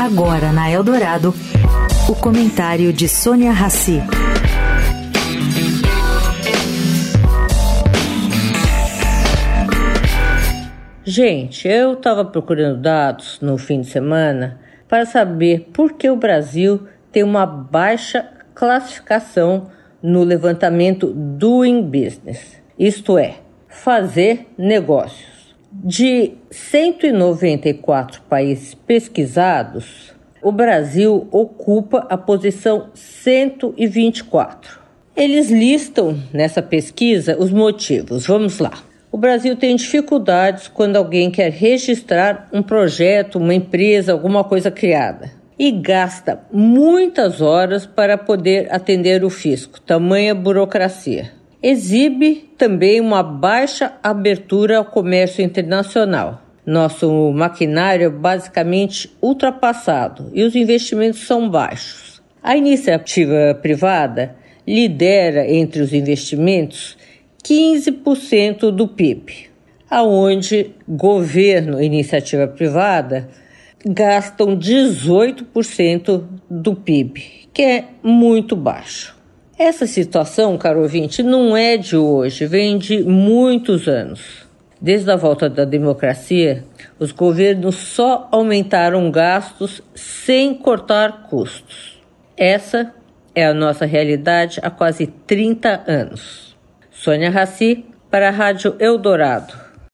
Agora na Eldorado, o comentário de Sônia Rassi. Gente, eu estava procurando dados no fim de semana para saber por que o Brasil tem uma baixa classificação no levantamento Doing Business, isto é, fazer negócios. De 194 países pesquisados, o Brasil ocupa a posição 124. Eles listam nessa pesquisa os motivos. Vamos lá. O Brasil tem dificuldades quando alguém quer registrar um projeto, uma empresa, alguma coisa criada. E gasta muitas horas para poder atender o fisco, tamanha burocracia exibe também uma baixa abertura ao comércio internacional. Nosso maquinário é basicamente ultrapassado e os investimentos são baixos. A iniciativa privada lidera entre os investimentos 15% do PIB, aonde governo e iniciativa privada gastam 18% do PIB, que é muito baixo. Essa situação, caro ouvinte, não é de hoje, vem de muitos anos. Desde a volta da democracia, os governos só aumentaram gastos sem cortar custos. Essa é a nossa realidade há quase 30 anos. Sônia Raci, para a Rádio Eldorado.